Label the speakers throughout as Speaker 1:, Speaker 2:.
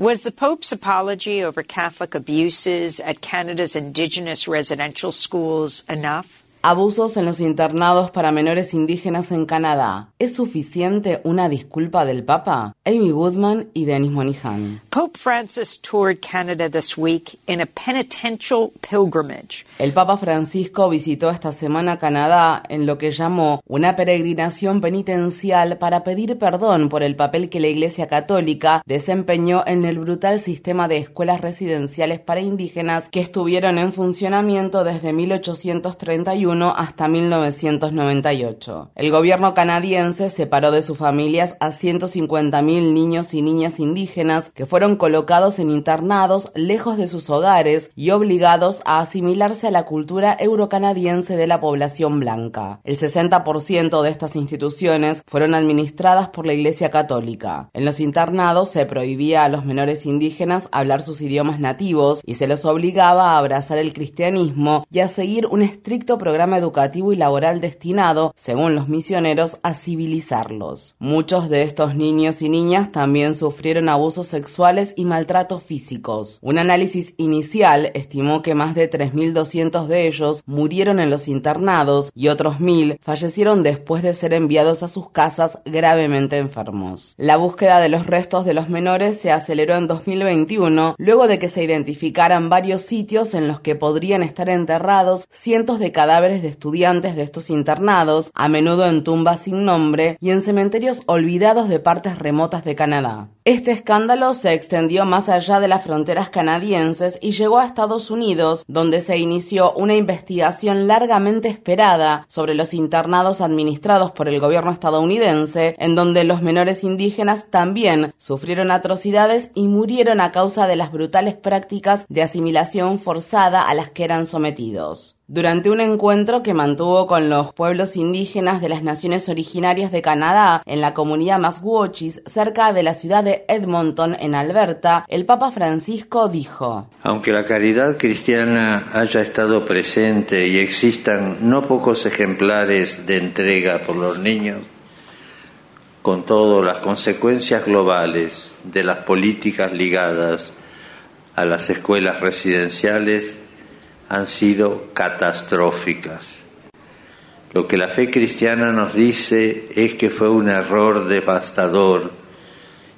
Speaker 1: Was the Pope's apology over Catholic abuses at Canada's Indigenous residential schools enough?
Speaker 2: Abusos en los internados para menores indígenas en Canadá. ¿Es suficiente una disculpa del Papa? Amy Goodman y Denis Monihan.
Speaker 1: Pope Francis toured Canada this week in a penitential pilgrimage.
Speaker 2: El Papa Francisco visitó esta semana Canadá en lo que llamó una peregrinación penitencial para pedir perdón por el papel que la Iglesia Católica desempeñó en el brutal sistema de escuelas residenciales para indígenas que estuvieron en funcionamiento desde 1831 hasta 1998. El gobierno canadiense separó de sus familias a 150.000 niños y niñas indígenas que fueron colocados en internados lejos de sus hogares y obligados a asimilarse a la cultura eurocanadiense de la población blanca. El 60% de estas instituciones fueron administradas por la Iglesia Católica. En los internados se prohibía a los menores indígenas hablar sus idiomas nativos y se los obligaba a abrazar el cristianismo y a seguir un estricto programa educativo y laboral destinado, según los misioneros, a civilizarlos. Muchos de estos niños y niñas también sufrieron abusos sexuales y maltratos físicos. Un análisis inicial estimó que más de 3.200 de ellos murieron en los internados y otros 1.000 fallecieron después de ser enviados a sus casas gravemente enfermos. La búsqueda de los restos de los menores se aceleró en 2021 luego de que se identificaran varios sitios en los que podrían estar enterrados cientos de cadáveres de estudiantes de estos internados, a menudo en tumbas sin nombre y en cementerios olvidados de partes remotas de Canadá. Este escándalo se extendió más allá de las fronteras canadienses y llegó a Estados Unidos, donde se inició una investigación largamente esperada sobre los internados administrados por el gobierno estadounidense, en donde los menores indígenas también sufrieron atrocidades y murieron a causa de las brutales prácticas de asimilación forzada a las que eran sometidos durante un encuentro que mantuvo con los pueblos indígenas de las naciones originarias de Canadá en la comunidad Masquochis cerca de la ciudad de Edmonton en Alberta, el Papa Francisco dijo:
Speaker 3: Aunque la caridad cristiana haya estado presente y existan no pocos ejemplares de entrega por los niños, con todo las consecuencias globales de las políticas ligadas a las escuelas residenciales han sido catastróficas. Lo que la fe cristiana nos dice es que fue un error devastador,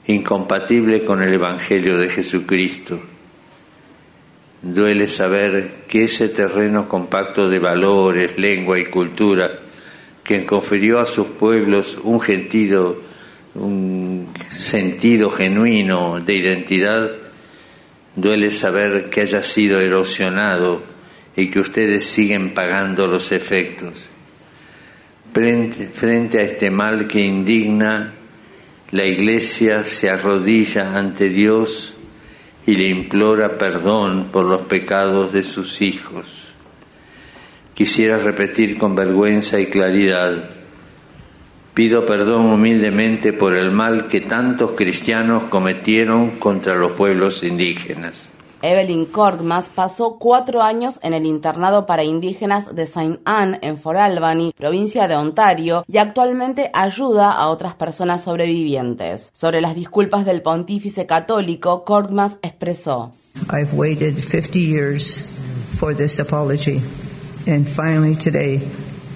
Speaker 3: incompatible con el Evangelio de Jesucristo. Duele saber que ese terreno compacto de valores, lengua y cultura, que confirió a sus pueblos un un sentido genuino de identidad, duele saber que haya sido erosionado y que ustedes siguen pagando los efectos. Frente, a este mal que indigna, la Iglesia se arrodilla ante Dios y le implora perdón por los pecados de sus hijos. Quisiera repetir con vergüenza y claridad, pido perdón humildemente por el mal que tantos cristianos cometieron contra los pueblos indígenas.
Speaker 2: Evelyn Korgmas pasó cuatro años en el internado para indígenas de Saint Anne en Fort Albany, provincia de Ontario, y actualmente ayuda a otras personas sobrevivientes. Sobre las disculpas del pontífice católico, Korgmas expresó:
Speaker 4: I've waited 50 years for this apology, and finally today.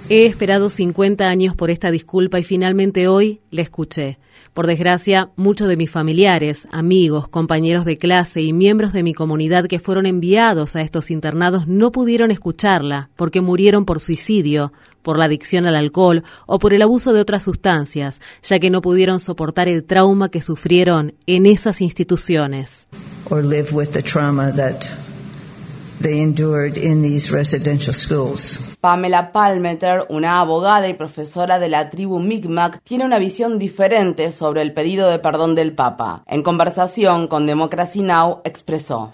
Speaker 5: He esperado 50 años por esta disculpa y finalmente hoy la escuché. Por desgracia, muchos de mis familiares, amigos, compañeros de clase y miembros de mi comunidad que fueron enviados a estos internados no pudieron escucharla porque murieron por suicidio, por la adicción al alcohol o por el abuso de otras sustancias, ya que no pudieron soportar el trauma que sufrieron en esas instituciones.
Speaker 2: Pamela Palmeter, una abogada y profesora de la tribu Mi'kmaq, tiene una visión diferente sobre el pedido de perdón del Papa. En conversación con Democracy Now! expresó: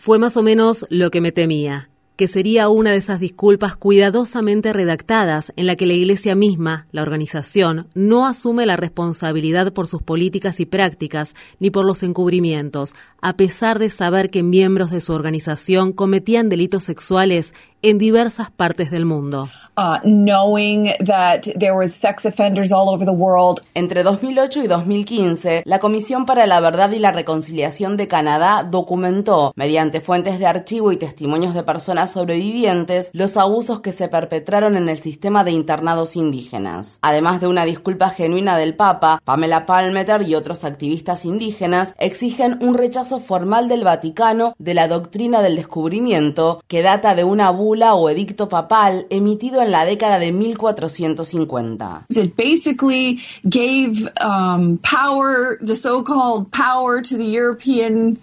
Speaker 5: Fue más o menos lo que me temía que sería una de esas disculpas cuidadosamente redactadas en la que la Iglesia misma, la organización, no asume la responsabilidad por sus políticas y prácticas ni por los encubrimientos, a pesar de saber que miembros de su organización cometían delitos sexuales en diversas partes del mundo.
Speaker 6: Uh, knowing that there was sex offenders all over the world.
Speaker 2: Entre 2008 y 2015, la Comisión para la Verdad y la Reconciliación de Canadá documentó, mediante fuentes de archivo y testimonios de personas sobrevivientes, los abusos que se perpetraron en el sistema de internados indígenas. Además de una disculpa genuina del Papa, Pamela Palmeter y otros activistas indígenas exigen un rechazo formal del Vaticano de la doctrina del descubrimiento, que data de una bula o edicto papal emitido en la década de 1450.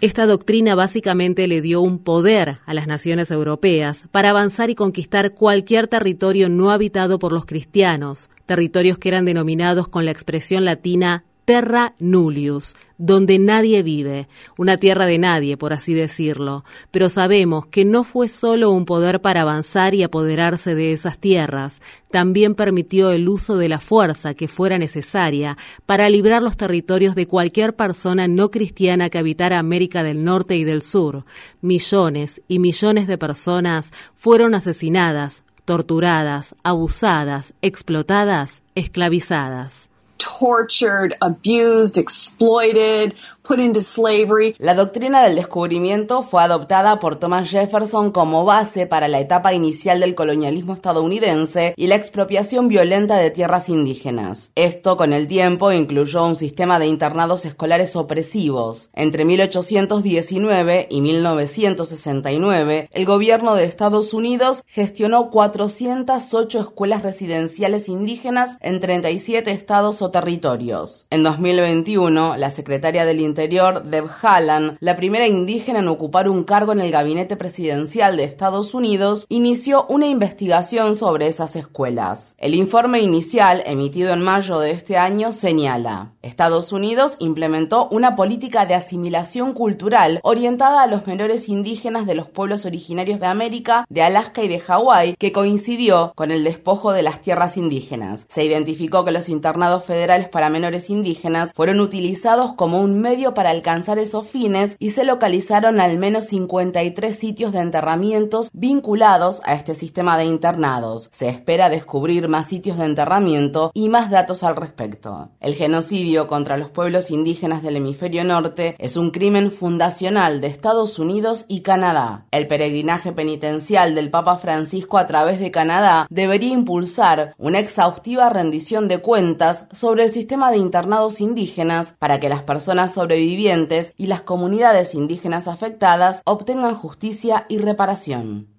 Speaker 5: Esta doctrina básicamente le dio un poder a las naciones europeas para avanzar y conquistar cualquier territorio no habitado por los cristianos, territorios que eran denominados con la expresión latina Terra Nullius, donde nadie vive, una tierra de nadie, por así decirlo, pero sabemos que no fue solo un poder para avanzar y apoderarse de esas tierras, también permitió el uso de la fuerza que fuera necesaria para librar los territorios de cualquier persona no cristiana que habitara América del Norte y del Sur. Millones y millones de personas fueron asesinadas, torturadas, abusadas, explotadas, esclavizadas.
Speaker 6: Tortured, abused, exploited,
Speaker 2: La doctrina del descubrimiento fue adoptada por Thomas Jefferson como base para la etapa inicial del colonialismo estadounidense y la expropiación violenta de tierras indígenas. Esto, con el tiempo, incluyó un sistema de internados escolares opresivos. Entre 1819 y 1969, el gobierno de Estados Unidos gestionó 408 escuelas residenciales indígenas en 37 estados o territorios. En 2021, la secretaria del Interior, Deb Haaland, la primera indígena en ocupar un cargo en el gabinete presidencial de Estados Unidos, inició una investigación sobre esas escuelas. El informe inicial, emitido en mayo de este año, señala, Estados Unidos implementó una política de asimilación cultural orientada a los menores indígenas de los pueblos originarios de América, de Alaska y de Hawái, que coincidió con el despojo de las tierras indígenas. Se identificó que los internados federales para menores indígenas fueron utilizados como un medio para alcanzar esos fines y se localizaron al menos 53 sitios de enterramientos vinculados a este sistema de internados. Se espera descubrir más sitios de enterramiento y más datos al respecto. El genocidio contra los pueblos indígenas del hemisferio norte es un crimen fundacional de Estados Unidos y Canadá. El peregrinaje penitencial del Papa Francisco a través de Canadá debería impulsar una exhaustiva rendición de cuentas sobre el sistema de internados indígenas para que las personas sobre y las comunidades indígenas afectadas obtengan justicia y reparación.